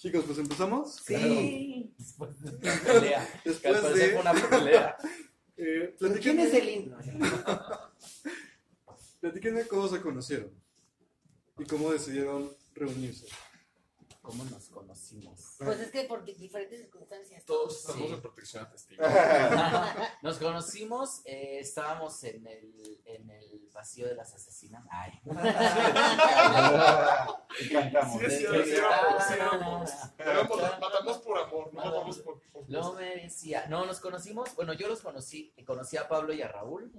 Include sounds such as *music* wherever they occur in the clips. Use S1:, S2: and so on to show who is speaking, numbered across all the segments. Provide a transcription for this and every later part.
S1: Chicos, pues empezamos.
S2: Sí.
S3: Después de una pelea.
S1: Después de.
S3: una pelea. *laughs*
S1: Eh,
S2: ¿Quién es el lindo? *laughs*
S1: platíquenme cómo se conocieron y cómo decidieron reunirse.
S3: ¿Cómo nos conocimos?
S4: Pues es que por di- diferentes circunstancias.
S5: Todos estamos
S3: Sí.
S5: en protección a testigos. *laughs*
S3: Nos conocimos, eh, estábamos en el, en el pasillo de las asesinas. Ay. *laughs*
S6: Encantamos.
S5: Sí, sí, sí, matamos por amor, no matamos por. por
S3: Lo merecía. No, nos conocimos, bueno, yo los conocí, conocí a Pablo y a Raúl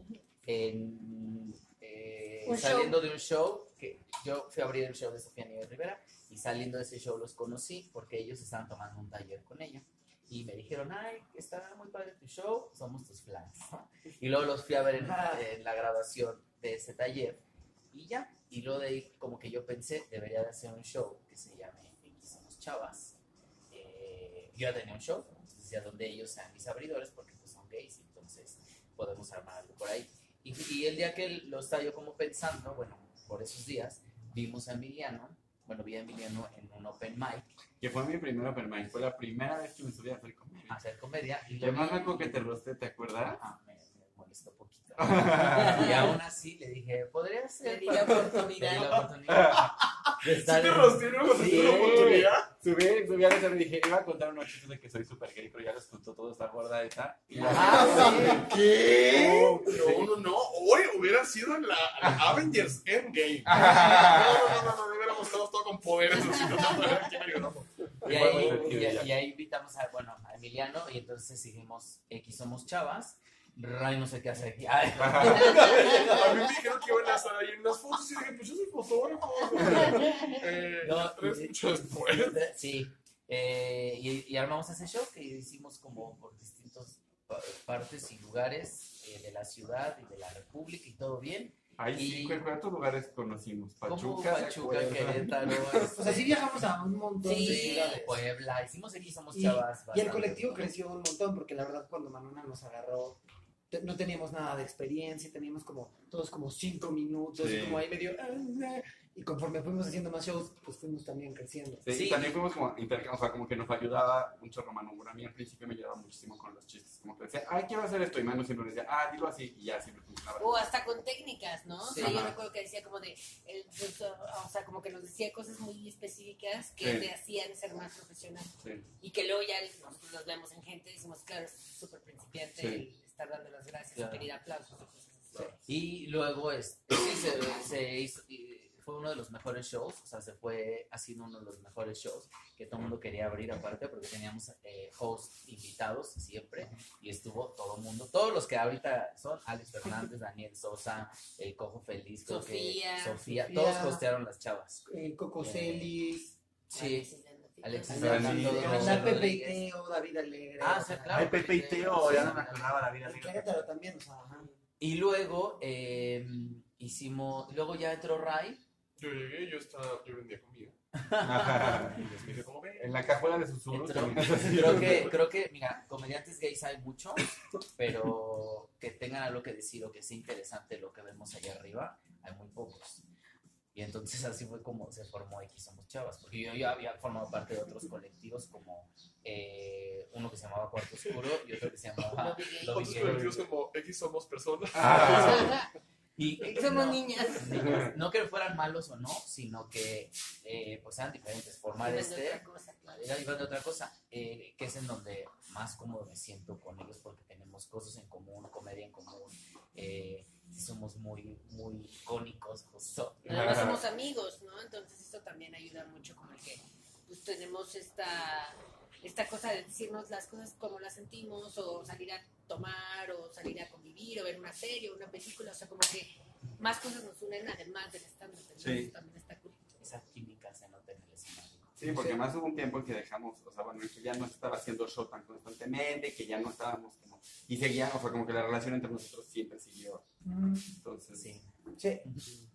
S3: en, eh, saliendo de un show, que yo fui a abrir el show de Sofía Nieves Rivera, y saliendo de ese show los conocí porque ellos estaban tomando un taller con ella. Y me dijeron, ay, está muy padre tu show, somos tus fans. Y luego los fui a ver en, en la grabación de ese taller y ya. Y luego de ahí como que yo pensé, debería de hacer un show que se llame X Somos Chavas. Eh, yo ya tenía un show, entonces donde ellos sean mis abridores porque pues son gays, entonces podemos armar algo por ahí. Y, y el día que lo estaba yo como pensando, bueno, por esos días, vimos a Emiliano, bueno, vi a Emiliano en un open mic
S6: Que fue mi primer open mic. Fue la primera vez que me subí a hacer comedia.
S3: a hacer comedia. Y vi-
S6: me acuerdo que te rosté, ¿te acuerdas?
S3: Ajá, me, me molestó poquito. *laughs* y aún así le dije, podría
S4: Le
S3: ser.
S4: di la *laughs*
S3: Le di
S4: oportunidad.
S3: la oportunidad. De
S5: Sí te
S3: en-
S5: rosté, ¿no? Cuando
S6: Sí.
S5: oportunidad.
S6: Subí, subí a la y dije, iba a contar unos chistes de que soy súper gay, pero ya les contó todo esta gorda esta.
S3: Ah,
S5: ¿Qué? No, no, no. Hoy hubiera sido la, la Avengers Endgame. *laughs* No, no, no, no, no, hubiéramos estado todo con poderes.
S3: Y ahí, y ahí invitamos a, bueno, a Emiliano y entonces seguimos X Somos Chavas. Ray no sé qué hace aquí. *laughs* Ay, *laughs*
S5: A mí me dijeron que iban a estar ahí en las fotos y dije, pues yo soy fotógrafo. *laughs* Eh,
S3: No,
S5: tres
S3: y-
S5: después.
S3: Sí. Eh, y, y armamos ese show que hicimos como por distintas pa- partes y lugares eh, de la ciudad y de la república y todo bien.
S6: Ahí
S3: Y-
S6: sí, ¿cuál- ¿cuántos lugares conocimos? Pachuca, ¿se
S3: Pachuca? Querétaro,
S2: O sea, sí viajamos a un montón de
S3: sí,
S2: ciudades.
S3: Puebla, hicimos X Somos
S2: Y,
S3: Chavas.
S2: y el
S3: bastante.
S2: colectivo creció un montón porque la verdad cuando Manona nos agarró no teníamos nada de experiencia, teníamos como todos como cinco minutos
S6: Sí.
S2: y como ahí medio "Ah, ah", y conforme fuimos haciendo más shows pues fuimos también creciendo.
S6: Sí,
S3: Sí.
S6: y también fuimos como intercambio, o sea, como que nos ayudaba mucho Romano. Bueno, a mí al principio me ayudaba muchísimo con los chistes. Como que decía, ay, quiero hacer esto. Y Manu siempre decía, ah, dilo así. Y ya siempre funcionaba.
S4: O hasta con técnicas, ¿no?
S3: Sí.
S4: o sea, yo
S6: Ajá.
S4: me acuerdo que decía como de, el- o sea, como que nos decía cosas muy específicas que
S6: Sí.
S4: te hacían ser más profesional.
S6: Sí.
S4: Y que luego ya nosotros nos vemos en gente y decimos, claro, es súper principiante el estar dando las gracias
S3: Claro.
S4: y pedir aplausos. y
S3: luego este, sí, se, se hizo, y fue uno de los mejores shows, o sea, se fue haciendo uno de los mejores shows que todo el mundo quería abrir aparte porque teníamos eh, hosts invitados siempre y estuvo todo el mundo, todos los que ahorita son Alex Fernández, Daniel Sosa, El Cojo Feliz, que
S4: Sofía.
S3: Sofía, todos hostearon las chavas.
S2: Eh, Coco Celis,
S3: Sí,
S6: Rodríguez.
S2: está Pepe y. Teo, David Alegre.
S3: Ah,
S2: o
S3: sí,
S2: sea,
S3: claro.
S7: Ay, Pepe y Teo, ya no me acordaba la vida
S2: En
S7: negra.
S2: Querétaro también, o sea, ajá.
S3: Y luego eh, hicimos, luego ya entró Ray.
S5: Yo llegué, yo estaba, yo vendía comida. *laughs*
S6: En la cajuela de susurros. *laughs*
S3: Creo que, creo que, mira, comediantes gays hay muchos, pero que tengan algo que decir o que sea interesante lo que vemos allá arriba, hay muy pocos. Y entonces así fue como se formó X Somos Chavas, porque yo ya había formado parte de otros colectivos como eh, uno que se llamaba Cuarto Oscuro y otro que se llamaba
S5: Otros colectivos como X somos personas.
S6: Ah,
S3: Y *laughs*
S4: Somos
S3: no,
S4: niñas.
S3: niñas, no que fueran malos o no, sino que eh, pues eran diferentes. Formar
S4: Iban de
S3: este
S4: otra cosa, claro.
S3: era iba de otra cosa, eh, que es en donde más cómodo me siento con ellos porque tenemos cosas en común, comedia en común, eh, sí somos muy, muy icónicos, justo.
S4: Además somos amigos, ¿no? Entonces esto también ayuda mucho como el que pues tenemos esta esta cosa de decirnos las cosas como las sentimos o salir a tomar o salir a convivir o ver una serie o una película, o sea, como que más cosas nos unen además del entonces
S6: Sí.
S4: eso también está cool.
S3: Esa química se nota en el escenario.
S6: Sí, porque más hubo un tiempo en que dejamos, o sea, bueno, que ya no estaba haciendo show tan constantemente, que ya no estábamos como, y seguía, o sea, como que la relación entre nosotros siempre siguió. Entonces,
S3: Sí.
S2: Sí.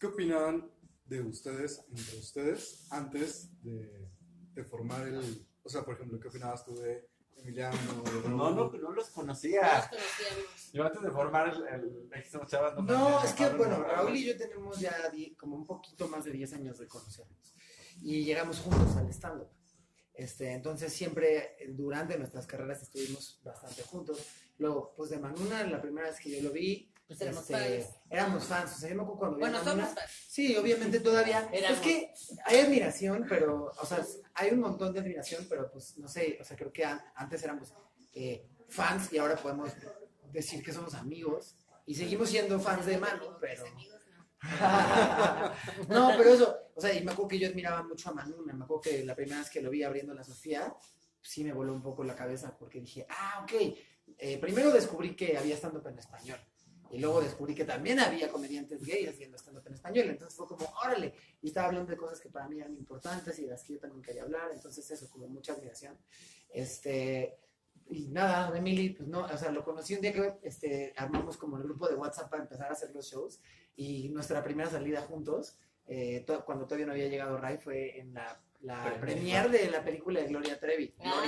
S1: ¿Qué opinaban de ustedes, entre ustedes, antes de, de formar el... O sea, por ejemplo, ¿qué opinabas tú de Emiliano? De
S6: no, no, no los conocía.
S4: conocíamos.
S6: Yo antes de formar el, el Somos Chavas
S2: No,
S6: conocía
S2: es que, bueno. Raúl y yo tenemos ya die- como un poquito más de 10 años de conocernos. y llegamos juntos al stand-up. Este, entonces siempre eh, durante nuestras carreras estuvimos bastante juntos. Luego, pues de Manuna, la primera vez que yo lo vi,
S4: Pues éramos
S2: este,
S4: fans.
S2: éramos fans. O sea, yo me acuerdo cuando
S4: Bueno, somos fans.
S2: Sí, obviamente todavía.
S4: Éramos.
S2: Es que hay admiración, pero, o sea, hay un montón de admiración, pero pues no sé, o sea, creo que an- antes éramos eh, fans y ahora podemos decir que somos amigos y seguimos siendo fans de Manu, pero...
S4: No. *laughs*
S2: no, pero eso, o sea, y me acuerdo que yo admiraba mucho a Manuna, me acuerdo que la primera vez que lo vi abriendo la Sofía, sí me voló un poco la cabeza porque dije, ah, ok, eh, primero descubrí que había stand-up en español. Y luego descubrí que también había comediantes gays haciendo stand-up en español. Entonces fue como, órale. Y estaba hablando de cosas que para mí eran importantes y de las que yo también quería hablar. Entonces eso, como mucha admiración. Este, y nada, Emily, pues no, o sea, lo conocí un día que este, armamos como el grupo de WhatsApp para empezar a hacer los shows. Y nuestra primera salida juntos, eh, to- cuando todavía no había llegado Ray, fue en la, la premier de la película de Gloria Trevi.
S4: Ah,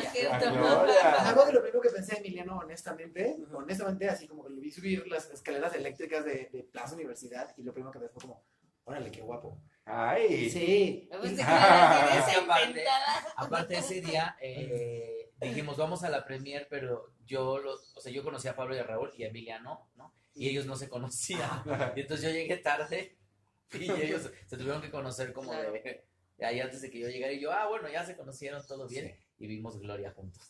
S2: Gloria. acuerdo que lo primero que pensé de Emiliano, honestamente, honestamente, así como que lo vi subir las escaleras eléctricas de, de Plaza Universidad y lo primero que pensé fue como, órale, qué guapo.
S6: Ay.
S2: Sí. Y- *laughs*
S3: Aparte- ese día eh, dijimos vamos a la premier, pero yo los, o sea, yo conocí a Pablo y a Raúl y a Emiliano, ¿no? Y ellos no se conocían. Y entonces yo llegué tarde y ellos *laughs* se tuvieron que conocer como de, de ahí antes de que yo llegara y yo, ah, bueno, ya se conocieron todo bien y vimos Gloria juntos.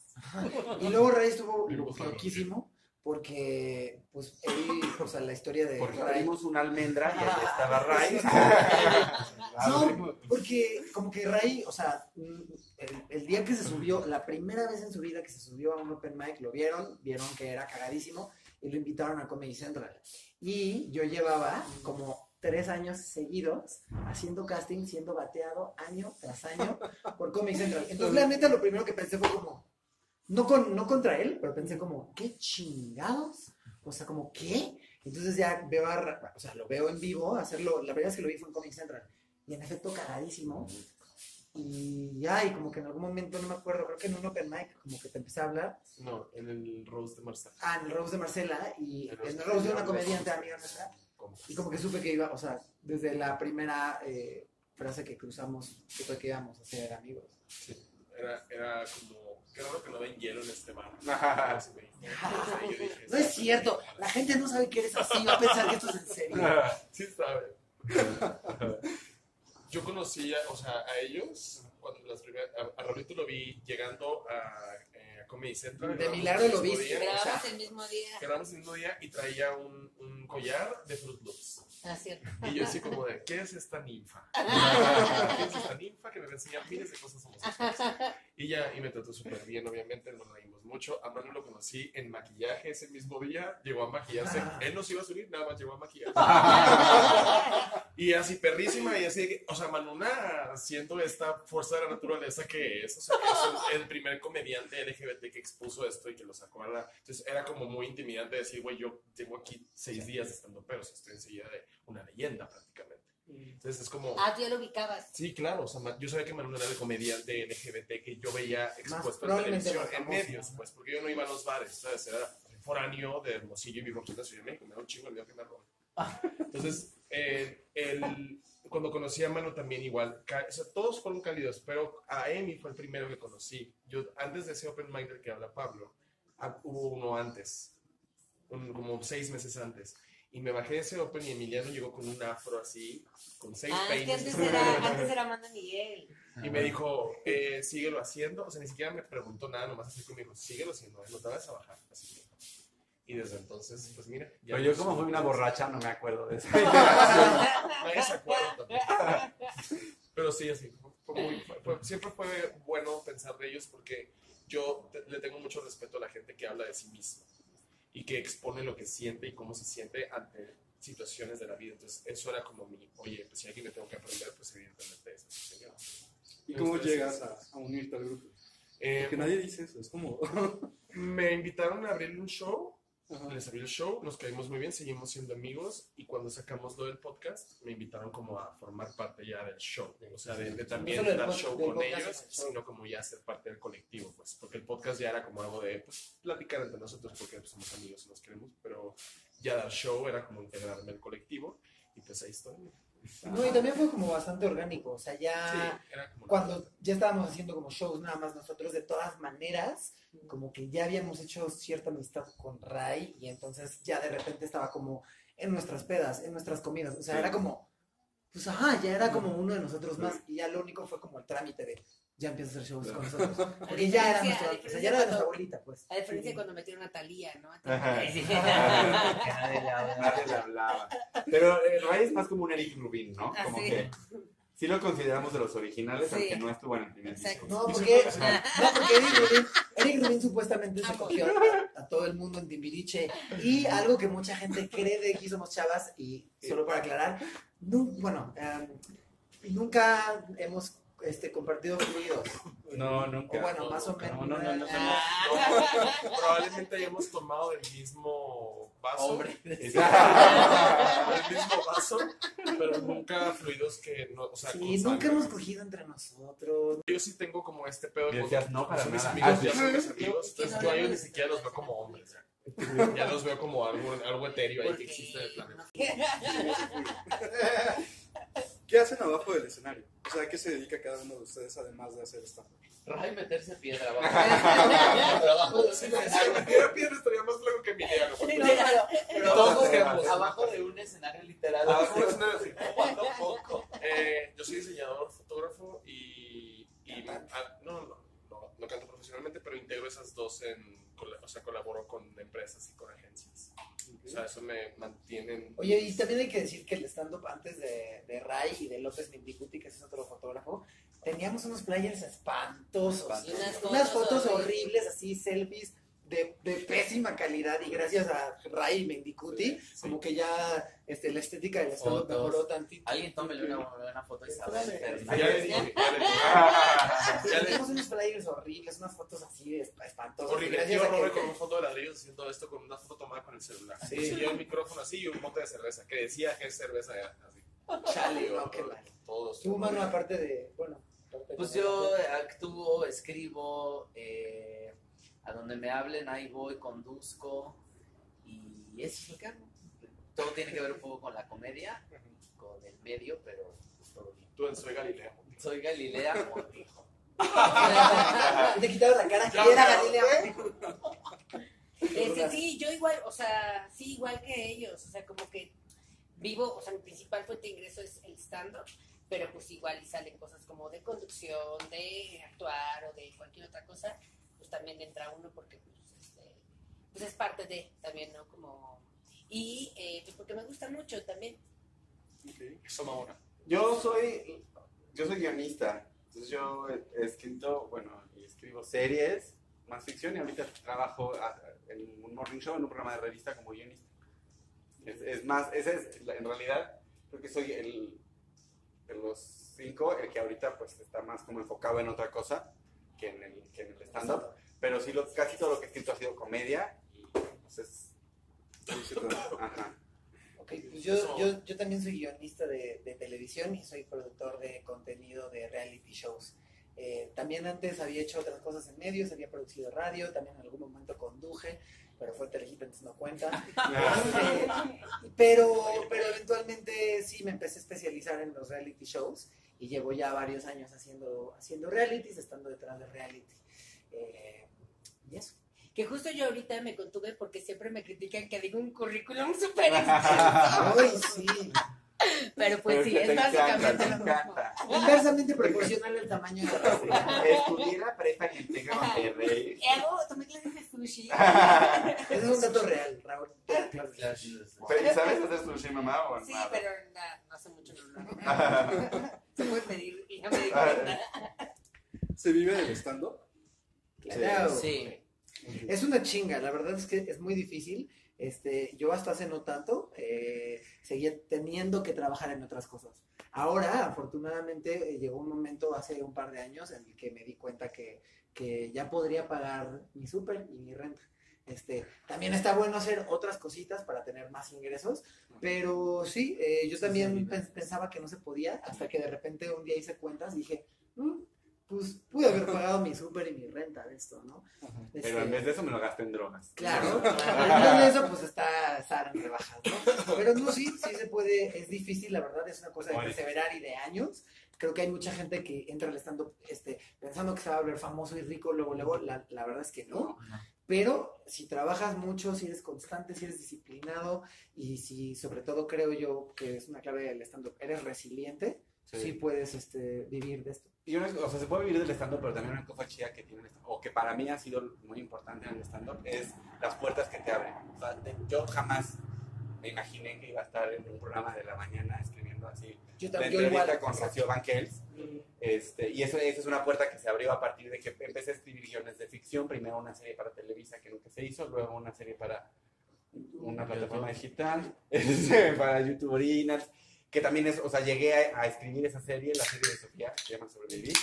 S2: Y luego Ray estuvo loquísimo porque, pues, él, o sea, la historia de
S6: Porque
S2: Ray.
S6: abrimos una almendra y ahí estaba Ray. *laughs*
S2: No, porque como que Ray, o sea, mm, el, el día que se subió, la primera vez en su vida que se subió a un open mic, lo vieron, vieron que era cagadísimo y lo invitaron a Comedy Central. Y yo llevaba como tres años seguidos haciendo casting, siendo bateado año tras año por Comedy Central. Entonces, la neta, lo primero que pensé fue como, no, con, no contra él, pero pensé como, ¿qué chingados? O sea, como, ¿qué? Entonces ya veo a, o sea, lo veo en vivo, hacerlo, la primera vez que lo vi fue en Comedy Central. Y en efecto, cagadísimo. Y ya, y como que en algún momento, no me acuerdo, creo que en un open mic, como que te empecé a hablar.
S5: No, en el Rose de Marcel.
S2: Ah, en el Rose de Marcela, y
S5: En el
S2: Rose de una comediante amiga nuestra. Y como que supe que iba, o sea, desde la primera eh, frase que cruzamos, supe que íbamos a ser amigos.
S5: Sí, era, era como, qué raro que no ven hielo en este dije,
S2: No es cierto, la gente no sabe que eres así, va a pensar que esto es en serio.
S5: Sí sabe. Yo conocí, a, o sea, a ellos, cuando las primeras, a, a Raulito lo vi llegando a, a Comedy Central.
S2: De milagro
S5: el
S2: lo
S5: mismo
S2: viste.
S5: día.
S4: Grabamos el mismo día.
S5: Grabamos el mismo día y traía un, un collar de Fruit Loops.
S4: Ah, cierto.
S5: Y yo así como de, ¿qué es esta ninfa? *laughs* *laughs* ¿Qué es esta ninfa que me va a enseñar miles de cosas homosexuales? Y ya, y me trató súper bien, obviamente, nos reímos mucho. A Manu lo conocí en maquillaje ese mismo día, llegó a maquillarse. Él no se iba a subir, nada más llegó a maquillarse. *laughs* Y así perrísima, y así, que, o sea, Manuna, siento esta fuerza de la naturaleza que es, o sea, que es el primer comediante LGBT que expuso esto y que lo sacó a la... Entonces era como muy intimidante decir, güey, yo tengo aquí seis días estando, pero estoy enseguida de una leyenda prácticamente. Entonces es como...
S4: Ah, tú ya lo ubicabas.
S5: Sí, claro, o sea, yo sabía que Manuel era el comediante LGBT que yo veía expuesto en televisión, en medios, pues, porque yo no iba a los bares, ¿sabes? Era foráneo de Hermosillo y vivo aquí en la Ciudad de México, me da un chingo el miedo que me roben. Entonces, eh, el- cuando conocí a Manu también igual, ca- o sea, todos fueron cálidos, pero a Emi fue el primero que conocí. Yo, antes de ese open mic del que habla Pablo, ah, hubo uno antes, un- como seis meses antes. Y me bajé de ese open y Emiliano llegó con un afro así, con seis
S4: Ah, es que
S5: peines.
S4: antes era, *laughs* antes era Amanda Miguel.
S5: Y me dijo, eh, síguelo haciendo. O sea, ni siquiera me preguntó nada, nomás así que me dijo, síguelo haciendo, no te vas a bajar. Así que- Y desde entonces, pues mira. ya
S6: Pero yo como fui una borracha no me acuerdo de eso. *laughs*
S5: Nadie se acuerda también. *laughs* Pero sí, así. fue muy- fue- fue- siempre fue bueno pensar de ellos porque yo te- le tengo mucho respeto a la gente que habla de sí misma y que expone lo que siente y cómo se siente ante situaciones de la vida. Entonces, eso era como mi, oye, pues si alguien me tengo que aprender, pues evidentemente es ese señor.
S1: ¿Y cómo llegas a, a unirte al grupo?
S5: Eh,
S1: Porque nadie dice eso, es como... *laughs*
S5: me invitaron a abrir un show
S1: Ajá.
S5: les abrí el show, nos caímos muy bien, seguimos siendo amigos y cuando sacamos lo del podcast me invitaron como a formar parte ya del show, o sea, de, de también
S2: No
S5: dar show con ellos, sino como ya ser parte del colectivo, pues, porque el podcast ya era como algo de pues, platicar entre nosotros porque pues, somos amigos y nos queremos, pero ya dar show era como integrarme al colectivo y pues ahí estoy.
S2: No, y también fue como bastante orgánico, o sea,
S5: Sí,
S2: ya
S5: era como.
S2: cuando ya estábamos haciendo como shows nada más nosotros, de todas maneras, como que ya habíamos hecho cierta amistad con Ray y entonces ya de repente estaba como en nuestras pedas, en nuestras comidas, o sea, era como, pues ajá, ya era como uno de nosotros más y ya lo único fue como el trámite de ya empieza a hacer shows con nosotros, *laughs* porque ya era nuestra, o sea, ya era nuestra
S4: cuando-
S2: abuelita, pues.
S4: A diferencia de cuando metieron a Talía, ¿no? A.
S3: Sí. *laughs*
S7: Nadie le
S6: hablaba. Pero eh, Ray es más como un Eric Rubin, ¿no?
S4: Ah,
S6: Como
S4: sí.
S6: que sí lo consideramos de los originales,
S4: Sí.
S6: aunque no estuvo en el primer
S4: Exacto.
S6: disco.
S2: No, porque,
S5: que-
S2: no, porque Eric Rubin, Eric Rubin supuestamente se cogió a, a todo el mundo en Timbiriche y algo que mucha gente cree de Aquí Somos Chavas y solo para aclarar, bueno, em, nunca hemos este, compartido fluidos.
S6: No, nunca.
S2: O bueno, más o menos.
S6: No, no, no, no.
S5: No, *laughs* probablemente hayamos tomado del mismo vaso.
S3: Hombre. *laughs*
S5: del mismo vaso, pero nunca fluidos que no. O sea,
S2: Sí, nunca
S5: sangre.
S2: hemos cogido entre nosotros.
S5: Yo sí tengo como este pedo.
S6: Decías, no, para
S5: mis amigos,
S6: Ah,
S5: ya son mis amigos. Entonces yo a ellos ni siquiera los veo como hombres. Ya, Ya los veo como algo, algo etéreo ahí que existe en el planeta. *laughs*
S1: ¿Qué hacen abajo del escenario? O sea, ¿a qué se dedica cada uno de ustedes además de hacer stand
S3: Ray meterse piedra abajo. *laughs*
S5: Si
S3: escenario.
S5: me diera piedra estaría más largo que mi. Porque
S4: Sí, claro.
S3: Pero
S6: Todos
S3: abajo,
S6: queremos.
S3: abajo de un escenario literal.
S5: Abajo de un escenario, sí. *laughs*
S3: Poco a poco.
S5: Eh, yo soy diseñador, fotógrafo y. y ah, no, no, no, no canto profesionalmente, pero integro esas dos en. O sea, colaboro con empresas y con agencias. O sea, eso me mantienen.
S2: Oye, y también hay que decir que el stand-up antes de, de Ray y de López Mindicuti, que es otro fotógrafo, teníamos unos flyers espantosos.
S4: Unas fotos
S2: unas fotos
S4: horribles.
S2: horribles, así, selfies de, de pésima calidad. Y gracias a Ray y Mendicuti,
S5: Sí.
S2: como que ya este, la estética del
S3: Fotos.
S2: mejoró tantito.
S3: Alguien tómele una buena foto a Isabel
S5: Ya le
S3: Fernández.
S5: dije, ya le dije. Ya le
S2: Teníamos unos flyers horribles, unas fotos así esp- espantosas. y
S5: Horrible.
S2: gracias
S5: Yo Robert con un fondo de ladrillos haciendo esto con una foto tomada con el celular.
S2: Sí.
S5: Sí. Y yo el micrófono así y un bote de cerveza que decía que es cerveza ya, así.
S2: Chale, no, qué mal.
S5: Todos.
S2: Tú, mano, aparte de, bueno.
S3: Pues
S2: de-
S3: yo actúo, escribo, eh, donde me hablen, ahí voy, conduzco y eso es lo que hago. Todo tiene que ver un poco con la comedia, con el medio, pero pues todo bien.
S5: Tú en Soy Galilea.
S3: Soy Galilea Montijo. *laughs*
S2: Te quitaron la cara, que era. Galilea.
S4: Este, sí, yo igual, o sea, sí, igual que ellos, o sea, como que vivo, o sea, mi principal fuente de ingreso es el stand-up, pero pues igual y salen cosas como de conducción, de actuar o de cualquier otra cosa, también entra uno porque pues, este, pues es parte de también, ¿no? Como, y eh, pues porque me gusta mucho también.
S5: No ahora.
S6: Yo soy, yo soy guionista. Entonces yo he escrito, bueno, y escribo series, más ficción, y ahorita trabajo a- en un morning show, en un programa de revista como guionista. Es, es más, ese es, en realidad, creo que soy el, de los cinco, el que ahorita pues está más como enfocado en otra cosa que en el, que en el stand-up. Pero sí, lo, casi todo lo que he escrito ha sido comedia, y pues es... *laughs* Ajá.
S2: Ok, pues yo, yo, yo también soy guionista de, de televisión y soy productor de contenido de reality shows. Eh, también antes había hecho otras cosas en medios, había producido radio, también en algún momento conduje, pero fue Telehit, entonces no cuenta. *laughs* Eh, pero, pero eventualmente sí me empecé a especializar en los reality shows y llevo ya varios años haciendo, haciendo realities, estando detrás de reality. Eh, y eso.
S4: Que justo yo ahorita me contuve porque siempre me critican que digo un currículum súper.
S2: Ay, sí.
S4: Pero pues
S6: Pero
S4: sí,
S6: que
S4: es
S6: encanta,
S4: básicamente
S6: te
S4: lo mismo.
S6: encanta.
S2: Inversamente proporcional al tamaño de la.
S6: Estudié la prepa en de Monterrey.
S4: Hago, tomé clases de sushi. *laughs*
S2: Es un dato real, Raúl.
S6: Pero, ¿y ¿Sabes hacer sushi, mamá? O
S4: Sí,
S6: nada?
S4: pero na- no hace mucho no lo hago. *laughs* Se puede pedir y no me di cuenta. *laughs*
S1: ¿Se vive del stand-up?
S2: Claro.
S3: Sí.
S2: Es una chinga, la verdad es que es muy difícil. Este, yo hasta hace no tanto eh, seguía teniendo que trabajar en otras cosas. Ahora, afortunadamente, eh, llegó un momento hace un par de años en el que me di cuenta que, que ya podría pagar mi súper y mi renta. Este, también está bueno hacer otras cositas para tener más ingresos, pero sí, eh, yo también pen- pensaba que no se podía, hasta que de repente un día hice cuentas y dije, "Mm, pues pude haber pagado mi súper y mi renta de esto, ¿no?
S1: Ajá.
S6: Pero
S2: Este,
S6: en vez de eso me lo gasté en drogas.
S2: Claro, en eso pues está estar en rebajas, ¿no? Pero no, sí, sí se puede, es difícil, la verdad, es una cosa de perseverar y de años. Creo que hay mucha gente que entra al stand-up este, pensando que se va a volver famoso y rico luego, luego, la, la verdad es que no. Pero si trabajas mucho, si eres constante, si eres disciplinado y si sobre todo creo yo que es una clave del stand-up, eres resiliente, sí,
S6: Sí.
S2: puedes este, vivir de esto.
S6: Y una, o sea, se puede vivir del stand-up, pero también una cosa chida que tiene o que para mí ha sido muy importante en el stand-up, es las puertas que te abren. O sea, te- yo jamás me imaginé que iba a estar en un programa de la mañana escribiendo así
S2: Yo
S6: la
S2: también, yo
S6: entrevista
S2: igual.
S6: con Rocío Banquels. Este, y eso, esa es una puerta que se abrió a partir de que empecé a escribir guiones de ficción. Primero una serie para Televisa que nunca se hizo, luego una serie para una plataforma digital, *laughs* este, para YouTube Originals, que también es, o sea, llegué a, a escribir esa serie, la serie de Sofía, que se llama Sobrevivir.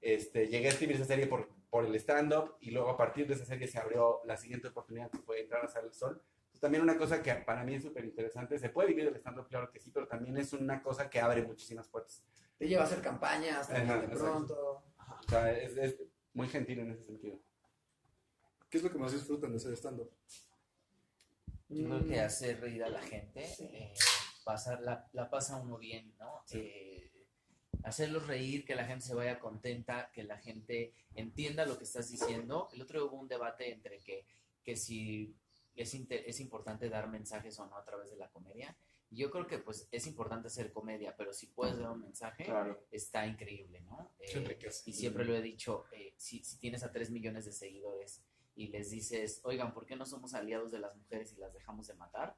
S6: Este, llegué a escribir esa serie por, por el stand-up y luego a partir de esa serie se abrió la siguiente oportunidad que fue entrar a Sal el Sol. Entonces, también una cosa que para mí es súper interesante, se puede vivir del stand-up, claro que sí, pero también es una cosa que abre muchísimas puertas.
S2: Te lleva a hacer campañas,
S6: Ajá,
S2: de pronto. Ajá.
S6: O sea, es, es muy gentil en ese sentido.
S1: ¿Qué es lo que más disfrutan de hacer stand-up?
S3: Yo creo que
S2: Mm.
S3: hace reír a la gente, eh, pasar, la, la pasa uno bien, ¿no? Eh, hacerlos reír, que la gente se vaya contenta, que la gente entienda lo que estás diciendo. El otro día hubo un debate entre que, que si es, es importante dar mensajes o no a través de la comedia. Y Yo creo que pues es importante hacer comedia, pero si puedes dar un mensaje,
S6: Claro.
S3: está increíble, ¿no? Eh, y siempre lo he dicho, eh, si, si tienes a 3 millones de seguidores y les dices, oigan, ¿por qué no somos aliados de las mujeres y las dejamos de matar?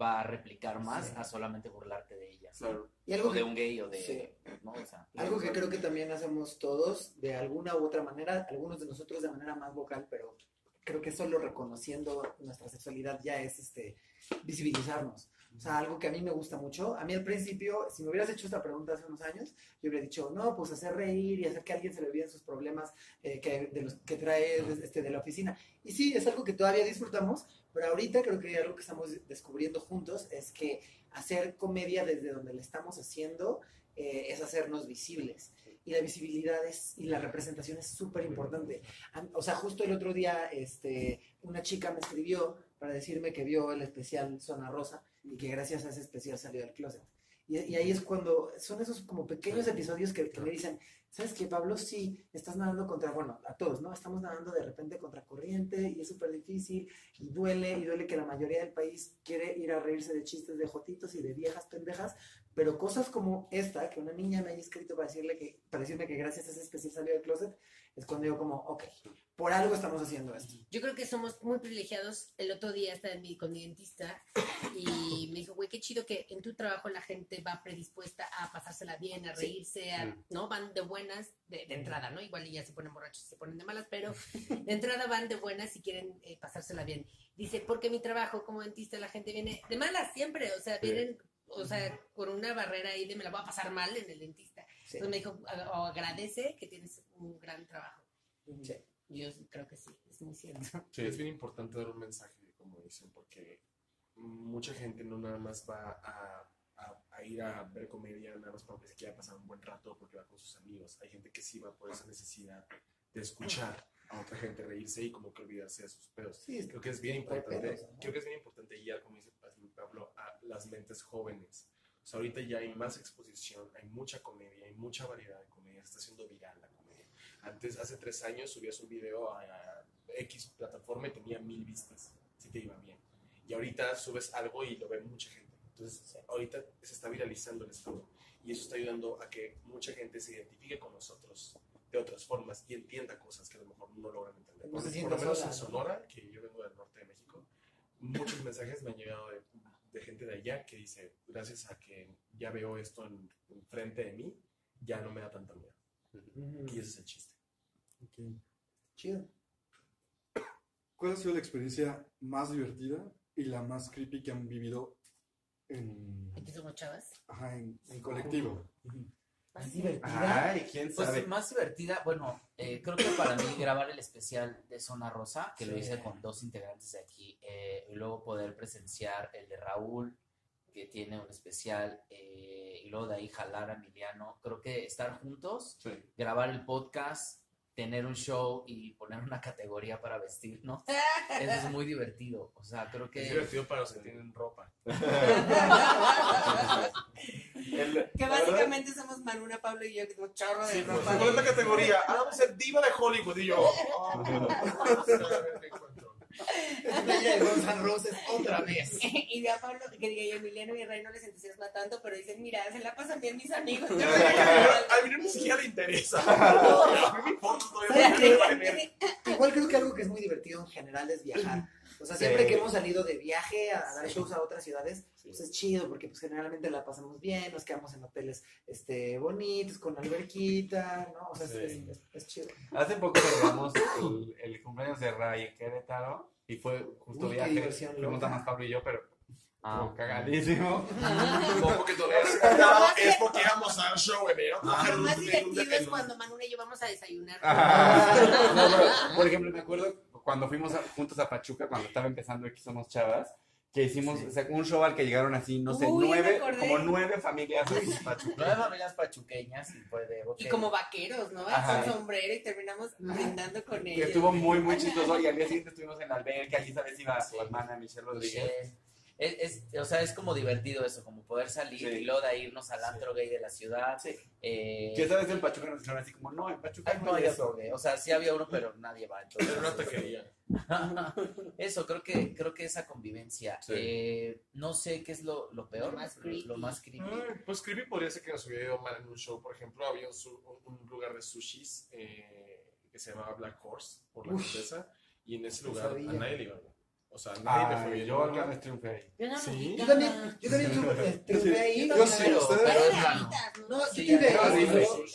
S3: Va a replicar más
S2: Sí.
S3: a solamente burlarte de ellas. ¿no?
S6: Claro.
S2: Y algo
S3: O de
S2: que,
S3: un gay o de...
S2: Sí.
S3: ¿no? O sea,
S2: algo que creo que también hacemos todos, de alguna u otra manera, algunos de nosotros de manera más vocal, pero creo que solo reconociendo nuestra sexualidad ya es este visibilizarnos. O sea, algo que a mí me gusta mucho. A mí al principio, si me hubieras hecho esta pregunta hace unos años, yo hubiera dicho, no, pues hacer reír y hacer que alguien se le olviden sus problemas eh, que, de los, que trae este, de la oficina. Y sí, es algo que todavía disfrutamos, pero ahorita creo que algo que estamos descubriendo juntos es que hacer comedia desde donde la estamos haciendo eh, es hacernos visibles. Y la visibilidad es, y la representación es súper importante. O sea, justo el otro día este, una chica me escribió para decirme que vio el especial Zona Rosa y que gracias a ese especial salió del closet. Y, y ahí es cuando son esos como pequeños episodios que, que me dicen, ¿sabes qué, Pablo? Sí, estás nadando contra, bueno, a todos, ¿no? Estamos nadando de repente contra corriente y es súper difícil y duele, y duele que la mayoría del país quiere ir a reírse de chistes de jotitos y de viejas pendejas, pero cosas como esta, que una niña me haya escrito para, decirle que, para decirme que gracias a ese especial salió del closet, es cuando digo como, ok, por algo estamos haciendo esto.
S4: Yo creo que somos muy privilegiados. El otro día estaba en mi, con mi dentista y me dijo, güey, qué chido que en tu trabajo la gente va predispuesta a pasársela bien, a
S2: Sí.
S4: reírse, a-
S6: Mm.
S4: ¿no? Van de buenas de, de entrada, ¿no? Igual y ya se ponen borrachos y se ponen de malas, pero de entrada van de buenas y quieren eh, pasársela bien. Dice, porque mi trabajo como dentista la gente viene de malas siempre, o sea,
S6: Sí.
S4: vienen, o sea, con una barrera ahí de me la voy a pasar mal en el dentista.
S2: Sí.
S4: Entonces me dijo, "A- o agradece que tienes un gran trabajo.
S2: Sí.
S4: Yo creo que sí, es muy cierto.
S5: Sí, es bien importante dar un mensaje, como dicen, porque mucha gente no nada más va a, a- a ir a ver comedia, nada más porque se quiera pasar un buen rato, porque va con sus amigos. Hay gente que sí va por esa necesidad de escuchar a otra gente reírse y como que olvidarse de sus pedos.
S2: Sí,
S5: Creo que es bien importante,
S2: pedos, ¿no?
S5: creo que es bien importante guiar, como dice Pablo, a las mentes jóvenes. O sea, ahorita ya hay más exposición, hay mucha comedia, hay mucha variedad de comedia, se está haciendo viral la comedia. Antes, hace tres años, subías un video a, a X plataforma y tenía mil vistas, si te iba bien. Y ahorita subes algo y lo ve mucha gente. Entonces, ahorita se está viralizando el estado. Y eso está ayudando a que mucha gente se identifique con nosotros de otras formas y entienda cosas que a lo mejor no logran entender.
S2: No
S5: Por, por lo menos
S2: sola,
S5: en
S2: ¿no?
S5: Sonora, que yo vengo del norte de México, muchos mensajes me han llegado de, de gente de allá que dice, gracias a que ya veo esto en, en frente de mí, ya no me da tanta miedo. Y ese es el chiste.
S1: Ok.
S2: Chido.
S1: ¿Cuál ha sido la experiencia más divertida y la más creepy que han vivido en,
S4: Aquí somos chavas.
S1: ajá, en, en colectivo? Ujú.
S2: Es divertida.
S6: Ay, quién
S3: Pues
S6: sabe.
S3: más divertida, bueno, eh, creo que para mí grabar el especial de Zona Rosa, que lo hice con dos integrantes de aquí, eh, y luego poder presenciar el de Raúl, que tiene un especial eh, y luego de ahí jalar a Emiliano. Creo que estar juntos,
S6: Sí.
S3: grabar el podcast, tener un show y poner una categoría para vestirnos, eso es muy divertido. O sea, creo
S5: Es
S3: que...
S5: divertido para los que tienen ropa.
S6: El-
S4: Que
S6: la verdad-
S4: básicamente somos Manuna, Pablo y yo, como chorro de
S5: Sí, pues,
S4: ropa.
S5: ¿Cuál es la categoría? Ah, vamos a ser diva de Hollywood. Y yo. oh.
S2: Playa de Guns N' Roses otra vez. *laughs*
S4: Y a Pablo, que diga, y Emiliano y Rey no les entusiasma tanto, pero dicen, mira, se la pasan bien mis amigos. Yo
S5: A mí ni siquiera le interesa. A mí me importa todavía.
S2: ¿Sabes
S5: porque
S2: qué?
S5: me vale ver.
S2: Igual creo que algo que es muy divertido en general es viajar. O sea, siempre
S6: Sí.
S2: que hemos salido de viaje a dar
S6: Sí.
S2: shows a otras ciudades, pues es chido porque pues generalmente la pasamos bien, nos quedamos en hoteles este bonitos, con alberquita, ¿no? O sea, es-
S5: Sí.
S2: es, es chido.
S6: Hace poco celebramos el, el cumpleaños de Ray en Querétaro y fue justo
S2: Uy, qué
S6: viaje. nada más Pablo y yo, pero
S3: Ah,
S6: cagadísimo. *laughs*
S5: No, porque todavía es, no, es porque íbamos al show, enero.
S4: Lo más divertido es cuando Manuna y yo vamos a desayunar.
S6: Ajá. *laughs* No, pero, por ejemplo, me acuerdo cuando fuimos a- juntos a Pachuca, cuando estaba empezando Aquí Somos Chavas, que hicimos o sea, un show al que llegaron así, no sé,
S4: Uy,
S6: nueve, como nueve familias de Pachuca.
S3: Nueve familias *laughs* pachuqueñas y fue de... ok.
S4: Y como vaqueros, ¿no?
S6: Ajá.
S4: Con sombrero y terminamos brindando con ellos.
S6: estuvo muy, muy chistoso y al día siguiente estuvimos en la alberca, allí sabes iba su
S3: Sí.
S6: hermana Michelle Rodríguez.
S3: Michelle. Es, es- o sea, es como divertido eso, como poder salir
S6: Sí.
S3: y luego de irnos al antro gay de la ciudad.
S6: Sí.
S3: Eh,
S6: Que esa vez en Pachuca nos dijeron así como, no, en Pachuca
S3: ay, no hay otro gay. O sea, sí había uno, pero nadie va. *laughs* entonces-
S5: Era una taquería. *laughs*
S3: Eso, creo que, creo que esa convivencia.
S6: Sí.
S3: Eh, no sé qué es lo, lo peor,
S4: Lo más creepy.
S3: lo más creepy.
S5: Ay, Pues Creepy podría ser que nos hubiera ido mal en un show. Por ejemplo, había un, su- un lugar de sushis eh, que se llamaba Black Horse por la
S2: Uf.
S5: empresa. Y en ese
S2: No
S5: lugar
S2: sabía.
S5: a nadie le iba bien. O sea, a nadie le fue bien.
S6: yo acá me triunfé ahí.
S4: Yo no
S5: Sí.
S2: Yo también, yo también eh, *laughs* triunfé ahí.
S1: Yo sí,
S3: pero,
S1: ustedes.
S3: pero
S2: No, yo
S3: Sí,
S2: tuve
S3: era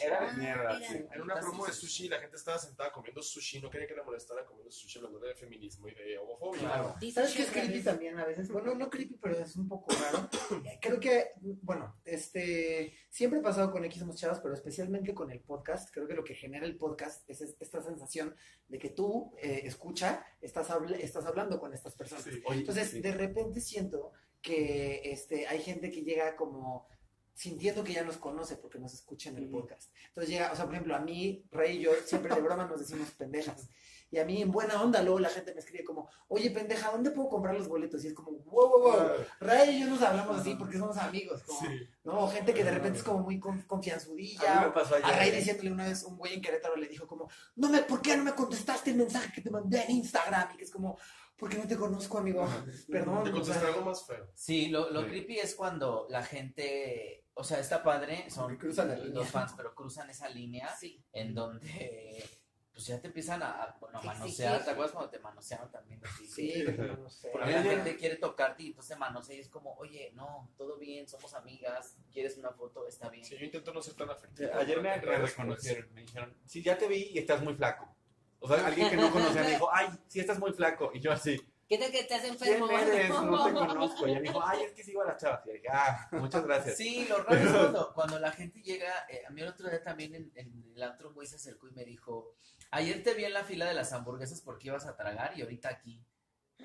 S6: Era mierda.
S4: Era-
S6: sí.
S5: Era una promo de sushi, la gente estaba sentada comiendo sushi, no quería que la molestaran comiendo sushi, hablando de feminismo y de homofobia.
S3: Claro.
S2: ¿Sabes qué es creepy también a veces? Bueno, no creepy, pero es un poco raro. *coughs* Creo que, bueno, este, siempre he pasado con X Somos Chavas, pero especialmente con el podcast. Creo que lo que genera el podcast es es- esta sensación de que tú, eh, escucha, estás, habl- estás hablando con estas personas.
S5: Sí.
S6: Oye,
S2: Entonces,
S6: sí.
S2: de repente siento que este, hay gente que llega como sintiendo que ya nos conoce porque nos escucha en el podcast. Entonces llega, o sea, por ejemplo, a mí, Rey y yo siempre de broma nos decimos pendejas. Y a mí en buena onda luego la gente me escribe como, oye pendeja, ¿dónde puedo comprar los boletos? Y es como, wow, wow, wow. Ray y yo nos hablamos así porque somos amigos. Como,
S5: Sí.
S2: ¿no? Gente que de repente es como muy con-
S6: A mí
S2: confianzudilla.
S6: me pasó ayer.
S2: A Ray diciéndole una vez, un güey en Querétaro le dijo como, no me, ¿por qué no me contestaste el mensaje que te mandé en Instagram? Y que es como, porque no te conozco, amigo. Perdón.
S5: Te
S2: o
S5: contesté
S2: sea,
S5: algo más feo.
S3: Sí, lo, lo
S6: Sí.
S3: creepy es cuando la gente, o sea, está padre, son
S2: cruzan
S3: los fans, pero cruzan esa línea
S4: Sí.
S3: en donde pues ya te empiezan a, a, bueno, a manosear, ¿te acuerdas cuando te manosearon también? Así?
S2: Sí, no sé.
S3: Porque la gente quiere tocarte y entonces manosea y es como, oye, no, todo bien, somos amigas, quieres una foto, está bien.
S5: Sí, yo intento no ser tan afectivo.
S6: Ayer me reconocieron, me dijeron, sí, ya te vi y estás muy flaco. O sea, alguien que no conocía me dijo, ay, sí estás muy flaco. Y yo así,
S4: ¿Qué tal que te has
S6: ¿quién
S4: enfermo?
S6: eres? No te conozco. Y me dijo, ay, es que sigo a las chavas. Y dije, ah, muchas gracias.
S3: Sí, lo raro es cuando, cuando la gente llega, eh, a mí el otro día también en, en el antro güey se acercó y me dijo, ayer te vi en la fila de las hamburguesas porque ibas a tragar y ahorita aquí.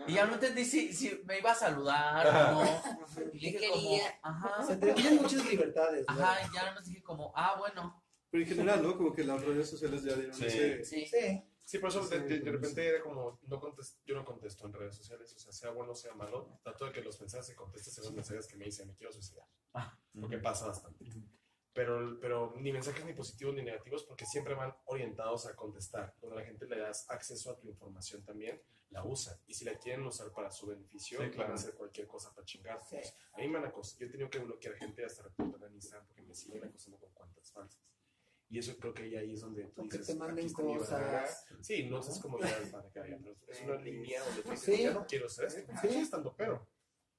S3: Y ya no entendí si, si me iba a saludar o no. *laughs* Y le
S4: ¿Qué
S3: dije como,
S4: quería?
S3: ajá,
S2: Se te tienen muchas libertades. ¿no?
S3: ajá, y ya nos dije como, ah, bueno,
S1: Pero en general, ¿no? Como que las redes sociales ya dieron
S6: Sí.
S1: ese...
S3: sí.
S2: Sí.
S5: Sí, por eso de, de- de
S1: Sí,
S5: repente era como, no contesto, yo no contesto en redes sociales, o sea, sea bueno o sea malo, trato de que los mensajes se contesten según los mensajes que me dicen, me quiero suicidar,
S3: Ah,
S5: porque pasa bastante. Pero, pero ni mensajes ni positivos ni negativos, porque siempre van orientados a contestar. Cuando a la gente le das acceso a tu información también, la usan. Y si la quieren usar para su beneficio,
S6: Sí,
S5: van
S6: claro.
S5: a hacer cualquier cosa para chingar.
S2: Sí.
S5: A mí me han acosado. Yo he tenido que bloquear gente hasta reportar en Instagram porque me siguen acosando con cuentas falsas. Y eso creo que ahí, ahí es donde tú
S2: O que
S5: dices,
S2: te manden cosas.
S5: Sí, no sé cómo ya para que haya, pero es una línea donde tú dices,
S2: Sí.
S5: ya no quiero ser esto.
S2: Sí.
S5: Sí, estando pero.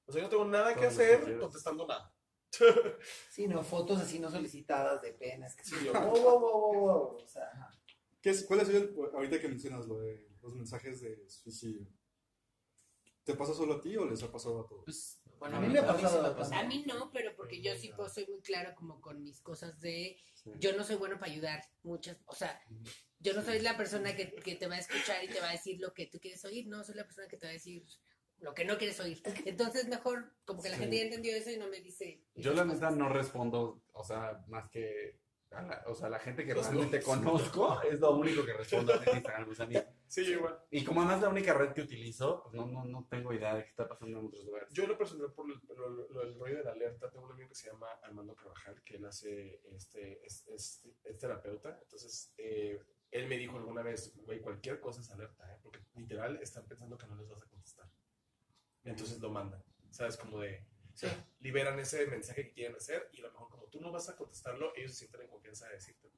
S5: O sea, yo no tengo nada que hacer contestando nada. *laughs*
S2: Sí, no, fotos así no solicitadas de penas. Que sí,
S5: yo-
S2: wow, wow, wow, wow, wow. O sea,
S1: ¿Qué es, ¿Cuál ha sido, el- ahorita que mencionas lo de los mensajes de suicidio? ¿Te pasa solo a ti o les ha pasado a todos?
S3: Pues, bueno,
S2: A mí me ha pasado.
S4: A mí no, pero porque yo sí pues, soy muy claro como con mis cosas de...
S6: Sí.
S4: Yo no soy bueno para ayudar muchas, o sea, yo no soy la persona que, que te va a escuchar y te va a decir lo que tú quieres oír, no, soy la persona que te va a decir, lo que no quieres oír. Entonces mejor como que la
S6: Sí.
S4: gente ya entendió eso y no me dice...
S6: Yo la neta no respondo, o sea, más que... a la- o sea, la gente que realmente conozco *laughs* es lo único que respondo en Instagram. pues, a mí.
S5: Sí, yo igual.
S6: Y como además es la única red que utilizo, pues no, no, no tengo idea de qué está pasando en otros lugares.
S5: Yo lo personal por el, lo- lo- lo- el rollo de la alerta, tengo un amigo que se llama Armando Carvajal, que él hace, este, es, es- es terapeuta, entonces eh, él me dijo alguna vez, güey, cualquier cosa es alerta, ¿eh? porque literal están pensando que no les vas a contestar. Entonces lo mandan, ¿sabes? Como de, liberan ese mensaje que quieren hacer y a lo mejor como tú no vas a contestarlo, ellos se sienten en confianza de decirte.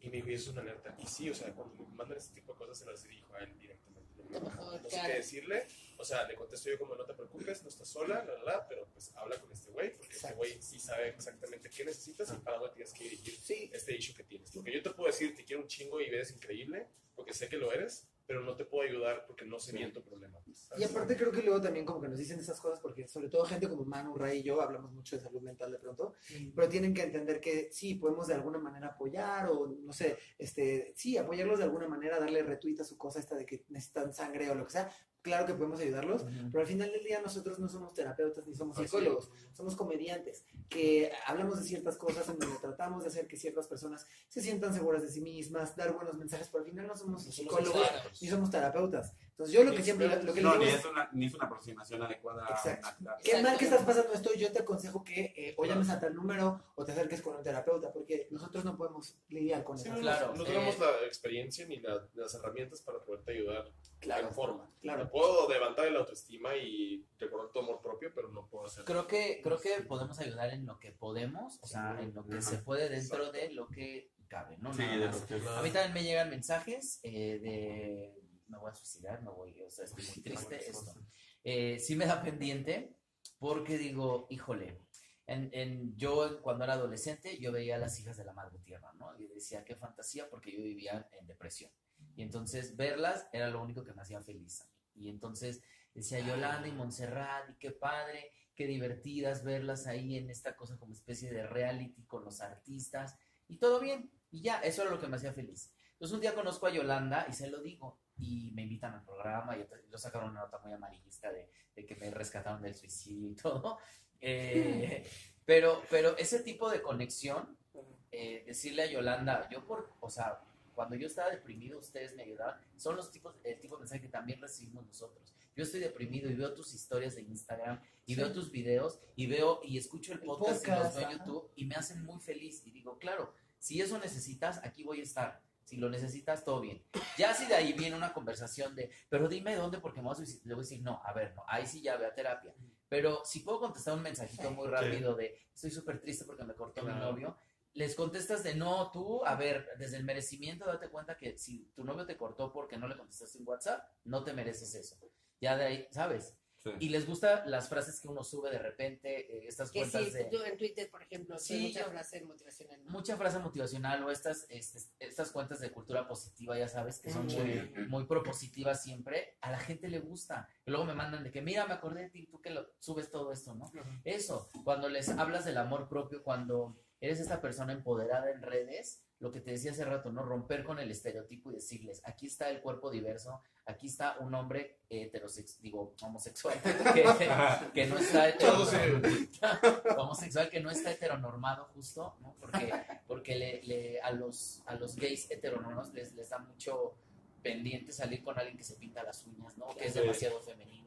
S5: Y me dijo, y eso es una alerta. Y sí, o sea, cuando me mandan ese tipo de cosas, se las dirijo a él directamente.
S4: Mejor,
S5: no sé qué decirle. O sea, le contesto yo como no te preocupes, no estás sola, la, la, la, pero pues habla con este güey, porque este
S2: Exacto.
S5: güey sí sabe exactamente qué necesitas y para dónde tienes que dirigir
S2: Sí,
S5: este issue que tienes. Porque yo te puedo decir, te quiero un chingo y eres increíble, porque sé que lo eres, pero no te puedo ayudar porque no sé bien tu problema.
S2: Y aparte creo que luego también como que nos dicen esas cosas porque sobre todo gente como Manu, Ray y yo hablamos mucho de salud mental de pronto, pero tienen que entender que sí, podemos de alguna manera apoyar o no sé, este, sí, apoyarlos de alguna manera, darle retweet a su cosa esta de que necesitan sangre o lo que sea. Claro que podemos ayudarlos, pero al final del día nosotros no somos terapeutas ni somos
S5: es.
S2: psicólogos, somos comediantes que hablamos de ciertas cosas en donde tratamos de hacer que ciertas personas se sientan seguras de sí mismas, dar buenos mensajes, pero al final no somos
S5: No somos
S2: psicólogos
S5: expertos.
S2: ni somos terapeutas. Entonces yo lo que
S5: Ni
S2: siempre, lo que
S6: No,
S2: digo
S6: ni
S2: es,
S6: es, una, ni es una aproximación adecuada
S2: Exacto.
S6: a
S2: qué mal que estás pasando esto, yo te aconsejo que eh, o llames a tal número o te acerques con un terapeuta, porque nosotros no podemos lidiar con
S5: Sí,
S2: eso.
S5: no,
S3: Claro,
S5: no
S3: eh,
S5: tenemos la experiencia ni la- las herramientas para poderte ayudar
S2: Claro,
S5: en forma.
S2: claro.
S5: Puedo levantar el autoestima y recordar tu amor propio, pero no puedo hacer.
S3: Creo que, creo que podemos ayudar en lo que podemos, o sea, en lo que
S6: Ajá.
S3: se puede dentro
S5: Exacto.
S3: de lo que cabe, ¿no?
S6: Sí,
S3: Nada
S6: de
S3: más.
S6: lo que-
S3: A mí también me llegan mensajes eh, de me voy a suicidar, me voy, o sea, estoy muy triste, esto. Eh, sí me da pendiente porque digo, híjole, en, en- yo cuando era adolescente yo veía a las hijas de la madre tierra, ¿no? Y decía, qué fantasía, porque yo vivía en depresión. Y entonces verlas era lo único que me hacía feliz a mí. Y entonces decía Yolanda y Montserrat, y qué padre, qué divertidas verlas ahí en esta cosa como especie de reality con los artistas. Y todo bien, y ya, eso era lo que me hacía feliz. Entonces un día conozco a Yolanda y se lo digo, y me invitan al programa, y lo sacaron una nota muy amarillista de, de que me rescataron del suicidio y *laughs* todo. Eh, pero, pero ese tipo de conexión, eh, decirle a Yolanda, yo por, o sea, cuando yo estaba deprimido, ustedes me ayudaban, son los tipos, el tipo de mensaje que también recibimos nosotros. Yo estoy deprimido y veo tus historias de Instagram y veo tus videos y veo y escucho el
S2: El
S3: podcast, y
S2: podcast,
S3: los veo en. YouTube y me hacen muy feliz. Y digo, claro, si eso necesitas, aquí voy a estar. Si lo necesitas, todo bien. Ya si de ahí viene una conversación de, pero dime dónde porque me vas a suicidar", le voy a decir, no, a ver, no, ahí sí ya ve a terapia. Pero si puedo contestar un mensajito muy rápido de, estoy súper triste porque me cortó mi novio, les contestas de no, tú, a ver, desde el merecimiento date cuenta que si tu novio te cortó porque no le contestaste en WhatsApp, no te mereces eso. Ya de ahí, ¿sabes?
S6: Sí.
S3: Y les gusta las frases que uno sube de repente, eh, estas
S4: Que
S3: cuentas
S4: sí,
S3: de
S4: tú en Twitter, por ejemplo,
S3: Sí,
S4: mucha
S3: yo-
S4: frase motivacional, ¿no?
S3: mucha frase motivacional o estas, este, estas cuentas de cultura positiva, ya sabes, que son
S2: Sí.
S3: muy, muy propositivas siempre, a la gente le gusta. Y luego me mandan de que, mira, me acordé de ti, tú que lo, subes todo esto, ¿no? Eso, cuando les hablas del amor propio, cuando eres esta persona empoderada en redes, lo que te decía hace rato, ¿no? Romper con el estereotipo y decirles, aquí está el cuerpo diverso, aquí está un hombre heterosexual, digo, homosexual, *laughs* que, que no está hetero- *laughs* homosexual que no está heteronormado justo, ¿no? Porque, porque le, le- a, los, a los gays heteronormados les, les da mucho pendiente salir con alguien que se pinta las uñas, ¿no? Que es demasiado femenino.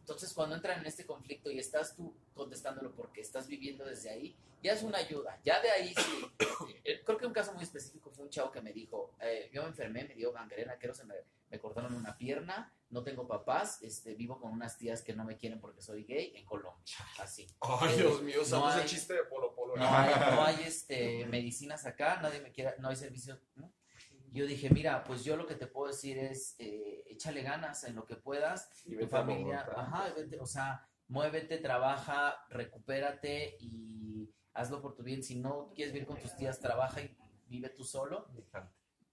S3: Entonces, cuando entran en este conflicto y estás tú contestándolo porque estás viviendo desde ahí, ya es una ayuda. Ya de ahí sí. *coughs* eh, Creo que un caso muy específico fue un chavo que me dijo, eh, yo me enfermé, me dio gangrena, que se me, me cortaron una pierna, no tengo papás, este, vivo con unas tías que no me quieren porque soy gay en Colombia. Así.
S5: Ay, Dios mío,
S3: No hay-
S5: el chiste de Polo Polo.
S3: No hay, no hay, *laughs* este, medicinas acá, nadie me quiere, no hay servicios. ¿no? Yo dije, mira, pues yo lo que te puedo decir es, eh, échale ganas en lo que puedas,
S6: Y
S3: tu
S6: a
S3: familia, ajá, vete, o sea, muévete, trabaja, recupérate y hazlo por tu bien. Si no quieres vivir con tus tías, trabaja y vive tú solo.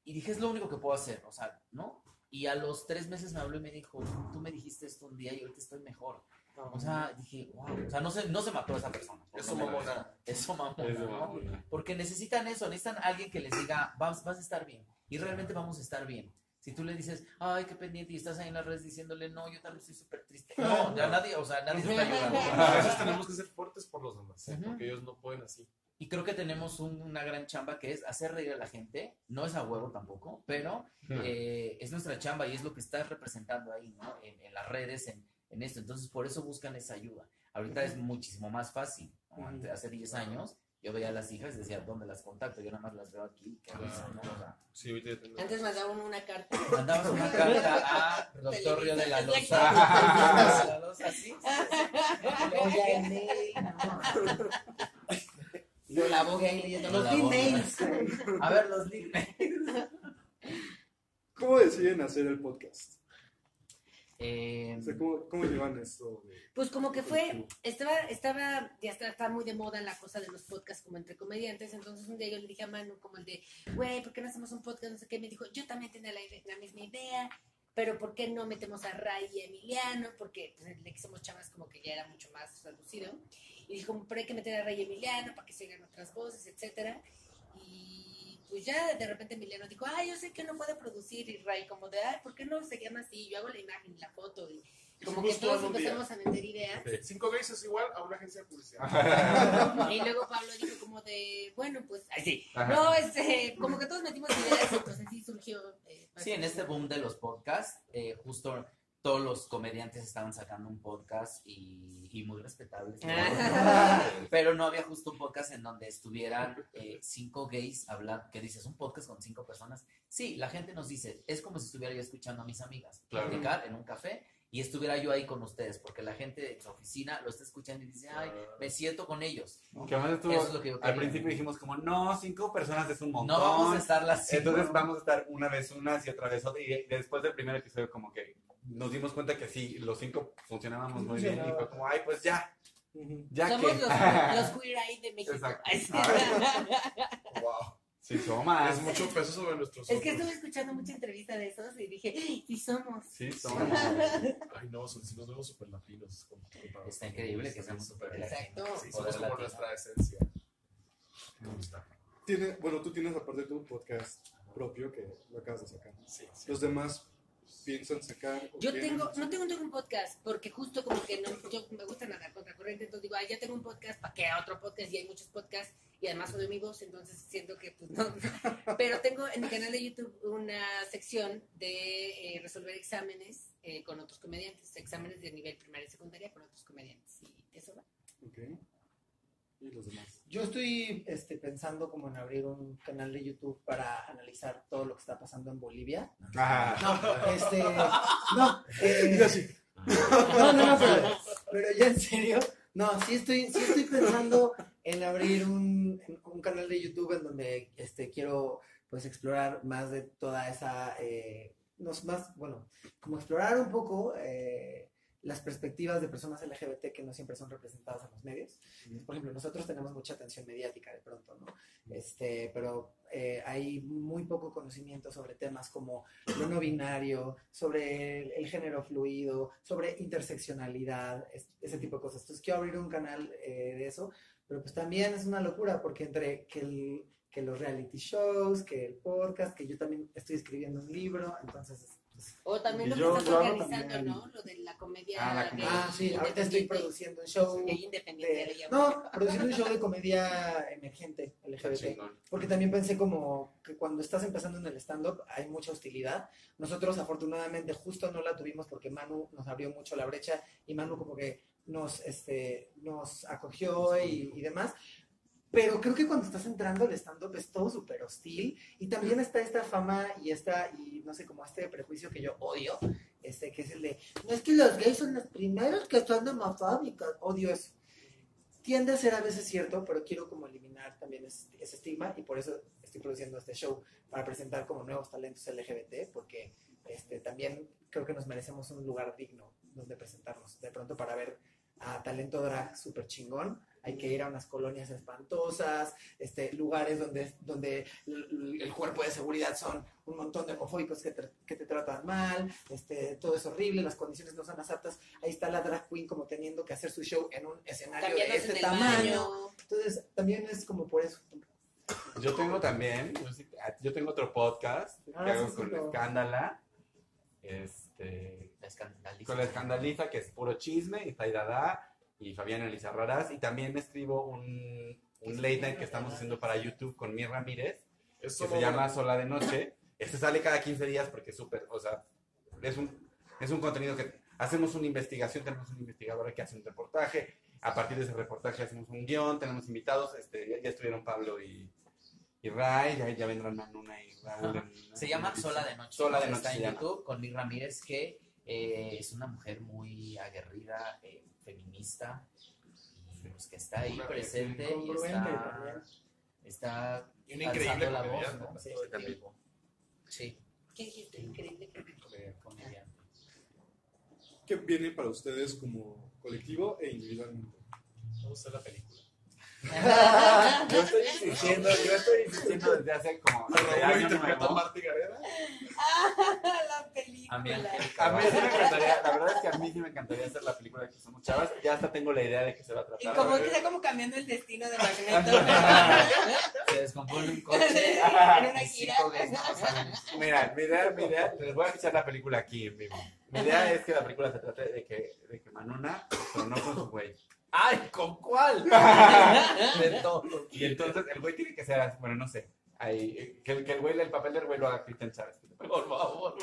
S3: Y dije, es lo único que puedo hacer, o sea, ¿no? Y a los tres meses me habló y me dijo, tú me dijiste esto un día y ahorita estoy mejor. O sea, dije, wow, o sea, no se, no se mató esa persona.
S5: Eso mamona. *laughs*
S3: Eso mamona, ¿no? Porque necesitan eso, necesitan alguien que les diga, vas, vas a estar bien. Y realmente vamos a estar bien. Si tú le dices, ay, qué pendiente, y estás ahí en las redes diciéndole, no, yo también estoy súper triste. No, *laughs* ya nadie, o sea, nadie está ayudando.
S5: Entonces tenemos que ser fuertes por los demás, ¿eh? Porque ellos no pueden así.
S3: Y creo que tenemos un- una gran chamba que es hacer reír a la gente. No es a huevo tampoco, pero eh, es nuestra chamba y es lo que estás representando ahí, ¿no? En, en las redes, en, en esto. Entonces, por eso buscan esa ayuda. Ahorita es muchísimo más fácil. ¿no? Hace 10 años, yo veía a las hijas y decía, ¿dónde las contacto? Yo nada más las veo aquí. qué risa, ¿no? O sea,
S5: Sí.
S4: Antes mandaban una carta.
S3: mandabas una *laughs* carta a doctor Río de la Loza.
S4: Televisa.
S3: de *laughs* la Loza, sí.
S2: Luego ya el mail, no. Yo la voy ahí leyendo los emails.
S3: A ver, los nicknames.
S1: ¿Cómo deciden hacer el podcast?
S3: Eh,
S1: O sea, ¿cómo, cómo llevan esto?
S4: Pues como que fue, estaba, estaba, ya está, está muy de moda la cosa de los podcasts como entre comediantes, entonces un día yo le dije a Manu como el de, güey, ¿por qué no hacemos un podcast? No sé qué, me dijo, yo también tenía la, la misma idea, pero ¿por qué no metemos a Ray y a Emiliano? Porque pues, el de que somos chavas como que ya era mucho más reducido, y dijo, pero hay que meter a Ray y Emiliano para que se oigan otras voces, etcétera, pues ya de repente Emiliano dijo, ay, yo sé que uno puede producir, y Ray como de, ay, ¿por qué no se llama así? Yo hago la imagen y la foto, y como que todos
S5: día.
S4: empezamos a meter ideas.
S5: Cinco gays es igual a una agencia de publicidad.
S4: Y luego Pablo dijo como de, bueno, pues, ay, sí.
S6: Ajá.
S4: No, este, como que todos metimos ideas y pues así surgió. eh,
S3: Sí, en este boom de los podcasts, eh, justo todos los comediantes estaban sacando un podcast y, y muy respetables. ¿no? *laughs* Pero no había justo un podcast en donde estuvieran eh, cinco gays hablando, que dices, un podcast con cinco personas. Sí, la gente nos dice, es como si estuviera yo escuchando a mis amigas,
S6: Claro.
S3: platicar en un café y estuviera yo ahí con ustedes, porque la gente en su oficina lo está escuchando y dice, ay, me siento con ellos.
S6: Que además estuvo-
S3: Eso es lo que yo
S6: al principio dijimos como, no, cinco personas es un montón.
S3: No vamos a estar las cinco.
S6: Entonces vamos a estar una vez unas y otra vez otra. Y después del primer episodio como que nos dimos cuenta que sí, los cinco funcionábamos muy bien. Y fue como, ay, pues ya, ya
S4: Somos
S6: que...
S4: los, los queer eye de México.
S6: Exacto.
S4: Ay, sí. *laughs*
S5: wow.
S6: Sí, somos.
S5: Es mucho peso sobre nuestros
S4: Es que estuve escuchando mucha entrevista de esos y dije, "Ay, sí somos.
S6: Sí, somos.
S5: Ay, no, son- sí nos vemos súper latinos.
S3: Está increíble que seamos
S5: súper-
S3: súper
S4: Exacto.
S5: Sí, somos como
S3: latino.
S5: nuestra esencia. Me gusta.
S1: Tiene, bueno, tú tienes aparte tu podcast propio que lo acabas de sacar.
S5: Sí, sí.
S1: Los demás piensan sacar.
S4: Yo tengo, no tengo, tengo un podcast, porque justo como que no, yo me gusta nadar contracorriente, entonces digo, ay, ya tengo un podcast, ¿para qué otro podcast? Y hay muchos podcasts, y además soy mi voz, entonces siento que, pues no. *laughs* Pero tengo en mi canal de YouTube una sección de eh, resolver exámenes eh, con otros comediantes, exámenes de nivel primaria y secundaria con otros comediantes, y eso va.
S1: Ok. Y los demás.
S2: Yo estoy este, pensando como en abrir un canal de YouTube para analizar todo lo que está pasando en Bolivia.
S6: Ajá.
S2: No, este, no, eh,
S1: Y así.
S2: no, no, no, pero, pero ya en serio, no, sí estoy, sí estoy pensando en abrir un, un canal de YouTube en donde este, quiero pues explorar más de toda esa, eh, no, más, bueno, como explorar un poco eh, las perspectivas de personas LGBT que no siempre son representadas en los medios. Por ejemplo, nosotros tenemos mucha atención mediática de pronto, ¿no? Este, pero eh, hay muy poco conocimiento sobre temas como lo no binario, sobre el, el género fluido, sobre interseccionalidad, es- ese tipo de cosas. Entonces quiero abrir un canal eh, de eso, pero pues también es una locura porque entre que, el- que los reality shows, que el podcast, que yo también estoy escribiendo un libro, entonces...
S4: O también
S6: Y
S4: lo
S6: yo-
S4: que estás organizando,
S6: también-
S4: ¿no? Lo de la comedia.
S6: Ah, la comedia.
S2: ah, sí, ahorita estoy produciendo un show...
S4: Independiente,
S2: de- no, produciendo un show de comedia emergente LGBT.
S6: Chingón.
S2: Porque también pensé como que cuando estás empezando en el stand-up hay mucha hostilidad. Nosotros afortunadamente justo no la tuvimos porque Manu nos abrió mucho la brecha y Manu como que nos, este, nos acogió y, y demás. Pero creo que cuando estás entrando al stand-up es todo súper hostil y también está esta fama y esta, y no sé, como este prejuicio que yo odio, este, que es el de, no es que los gays son los primeros que son homofóbicos, odio eso tiende a ser a veces cierto, pero quiero como eliminar también ese, ese estigma y por eso estoy produciendo este show para presentar como nuevos talentos LGBT, porque este, también creo que nos merecemos un lugar digno donde presentarnos. De pronto para ver a talento drag súper chingón, hay que ir a unas colonias espantosas, este, lugares donde, donde el, cuerpo de seguridad son un montón de homofóbicos que te, que te tratan mal, este, todo es horrible, las condiciones no son las aptas. Ahí está la drag queen como teniendo que hacer su show en un escenario de este tamaño.
S4: baño.
S2: Entonces, también es como por eso.
S6: Yo tengo también, yo, sí- yo tengo otro podcast
S2: Ah,
S6: que hago
S2: sí, sí,
S6: con
S2: lo-
S6: Escándala. Este,
S3: La escandaliza.
S6: con la escandaliza, que es puro chisme, y Taidada y Fabiana Elisa Raras. Y también escribo un, un late night que estamos haciendo para YouTube con Mir Ramírez,
S5: Es
S6: que se llama Sola de Noche. Este sale cada 15 días porque es súper, o sea, es un, es un contenido que hacemos una investigación, tenemos una investigadora que hace un reportaje, a partir de ese reportaje hacemos un guion, tenemos invitados, este, ya, ya estuvieron Pablo y, y Ray, ya, ya vendrán Manuna y
S3: Se llama Sola de Noche.
S6: Sola de Noche
S3: Está en. YouTube con Mir Ramírez, que eh, es una mujer muy aguerrida, eh, feminista, y pues que está ahí
S5: Una
S3: presente y está, está
S5: Y una increíble
S3: alzando la voz, ¿no? Sí. Sí,
S4: ¿Qué dijiste? Increíble.
S3: comediante.
S1: ¿Qué viene para ustedes como colectivo e individualmente?
S5: Vamos a ver la película. *laughs*
S6: Yo estoy insistiendo, yo estoy insistiendo desde hace como *laughs*
S4: la película.
S3: A mí,
S6: A mí sí me encantaría, la verdad es que a mí sí me encantaría hacer la película que somos chavas. Ya hasta tengo la idea de que se va a
S4: Y
S6: tratar.
S4: como que está como cambiando el destino de Magneto. *laughs*
S3: Se descompone un coche.
S4: En una
S3: y
S4: gira.
S3: no.
S6: Mira, mi idea, mi idea, les voy a echar la película aquí en vivo. Mi idea es que la película se trate de que, de que Manuna tronó con su güey.
S3: ¡Ay, con cuál! *laughs* De todo.
S6: Y entonces el güey tiene que ser, así, bueno, no sé. Ahí, que, el- que el güey, el papel del güey lo haga Cristian Chávez.
S3: Por favor.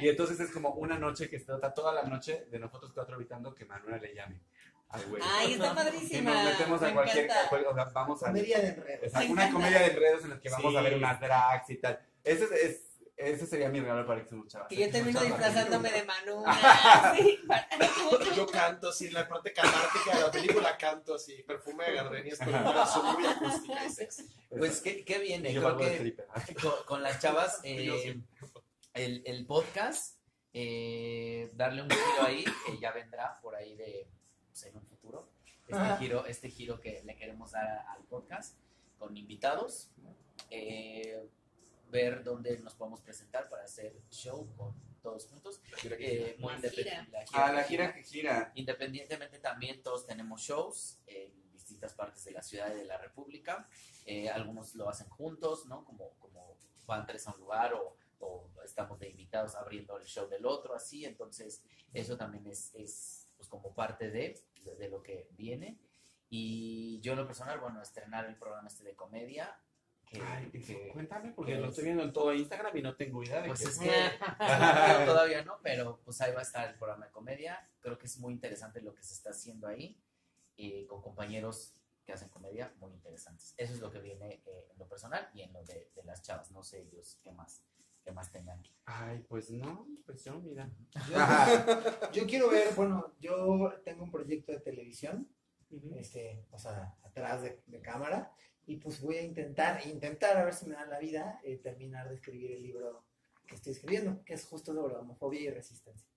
S6: Y entonces es como una noche que se trata toda la noche de nosotros cuatro evitando que Manuela le llame al güey.
S4: Ay, está
S6: Y
S4: padrísima.
S6: nos metemos a
S4: Me
S6: cualquier, cual- o sea, vamos a
S2: Comedia de enredos.
S6: Exacto, una
S4: encanta.
S6: comedia de enredos en la que vamos
S5: Sí.
S6: a ver unas drags y tal. Ese es, es- ese sería mi regalo para que se chavas.
S4: Que yo termino disfrazándome de Manu. *laughs* Sí,
S5: Yo canto así, en la parte catártica de la película canto así, perfume de gardenias con un corazón muy acústica y sexy.
S3: Pues, ¿qué, qué viene?
S6: Y yo
S3: Creo que *laughs* con, con las chavas, *laughs* eh, el, el podcast, eh, darle un giro ahí, que ya vendrá por ahí de, pues, en un futuro. Este
S2: Ajá.
S3: giro, este giro que le queremos dar al podcast, con invitados. eh, ver dónde nos podemos presentar para hacer show con todos juntos.
S5: La gira que
S3: Eh, muy
S4: La
S3: independiente.
S6: Ah, la gira que gira.
S3: Independientemente también todos tenemos shows en distintas partes de la ciudad y de la república. Eh, algunos lo hacen juntos, ¿no? Como, como van tres a un lugar o, o estamos de invitados abriendo el show del otro, así. Entonces, eso también es, es pues, como parte de, de, de lo que viene. Y yo en lo personal, bueno, estrenar el programa este de comedia. Que,
S6: Ay,
S3: que-
S6: cuéntame, porque
S3: que
S6: lo
S3: es-
S6: estoy viendo en todo Instagram y no tengo idea de
S3: pues
S6: qué
S3: es que *laughs* todavía no, pero pues ahí va a estar el programa de comedia. Creo que es muy interesante lo que se está haciendo ahí, eh, con compañeros que hacen comedia muy interesantes. Eso es lo que viene eh, en lo personal y en lo de, de las chavas. No sé ellos qué más, qué más tengan.
S6: Ay, pues no, pues yo, mira.
S2: Yo, yo quiero ver, bueno, yo tengo un proyecto de televisión, este, o sea, atrás de, de cámara, y pues voy a intentar, intentar a ver si me da la vida, eh, terminar de escribir el libro que estoy escribiendo, que es justo sobre homofobia y resistencia.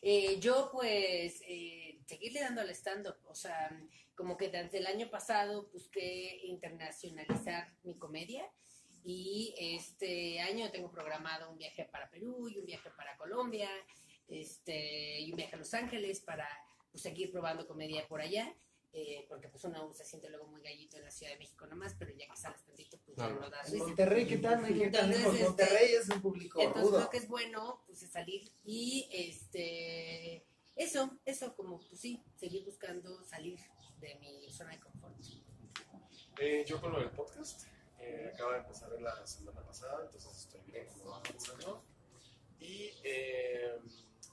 S4: Eh, yo pues eh, seguirle dando al stand-up, o sea, como que desde el año pasado busqué internacionalizar mi comedia y este año tengo programado un viaje para Perú y un viaje para Colombia, este, y un viaje a Los Ángeles para pues, seguir probando comedia por allá, eh, porque pues uno se siente luego muy gallito en la Ciudad de México nomás, pero ya que sales tantito pues ya
S5: Claro.
S4: no das.
S2: Monterrey, ¿qué tal? No
S4: Entonces, este,
S2: Monterrey es un público
S4: Entonces
S2: rudo.
S4: creo que es bueno pues es salir y este eso, eso como pues sí, seguir buscando salir de mi zona de confort.
S5: Eh, yo con lo del podcast, eh, acabo de empezar la semana pasada, entonces estoy bien como avanzando. Y eh,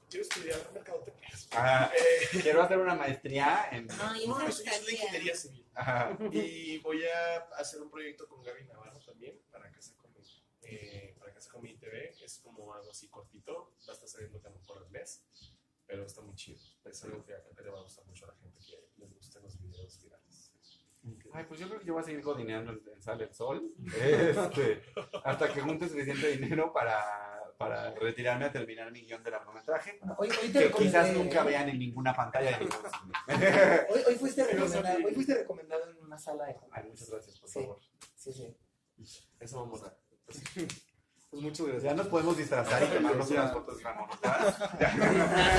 S5: quiero estudiar mercadotecnia.
S6: Ah,
S5: Eh, *laughs*
S6: quiero hacer una maestría en...
S4: Ay,
S5: no, yo soy de
S4: estaría.
S5: ingeniería civil.
S6: Ajá.
S5: Y voy a hacer un proyecto con Gaby Navarro también para Casa Comi. Eh, para Casa Comi TV. Es como algo así cortito. Va a estar saliendo como por el mes. Pero está muy chido. Es algo que creo que le va a gustar mucho a la gente que les gusten los videos virales.
S6: Ay, pues yo creo que yo voy a seguir codineando en, Sale el Sol. Este, *laughs* hasta que junte suficiente dinero para, para retirarme a terminar mi guion de largometraje.
S2: Hoy, hoy te
S6: Que quizás
S2: recomendé-
S6: nunca vean en ninguna pantalla de ningún cine. *laughs*
S2: Hoy, hoy fuiste recomendado,
S5: sí.
S2: hoy fuiste recomendado en una sala de
S6: Ay, muchas gracias, por
S2: Sí.
S6: favor.
S2: Sí, sí.
S5: Eso vamos a *laughs*
S1: Pues muchas gracias.
S6: Ya nos podemos disfrazar y tomarnos unas fotos famosas.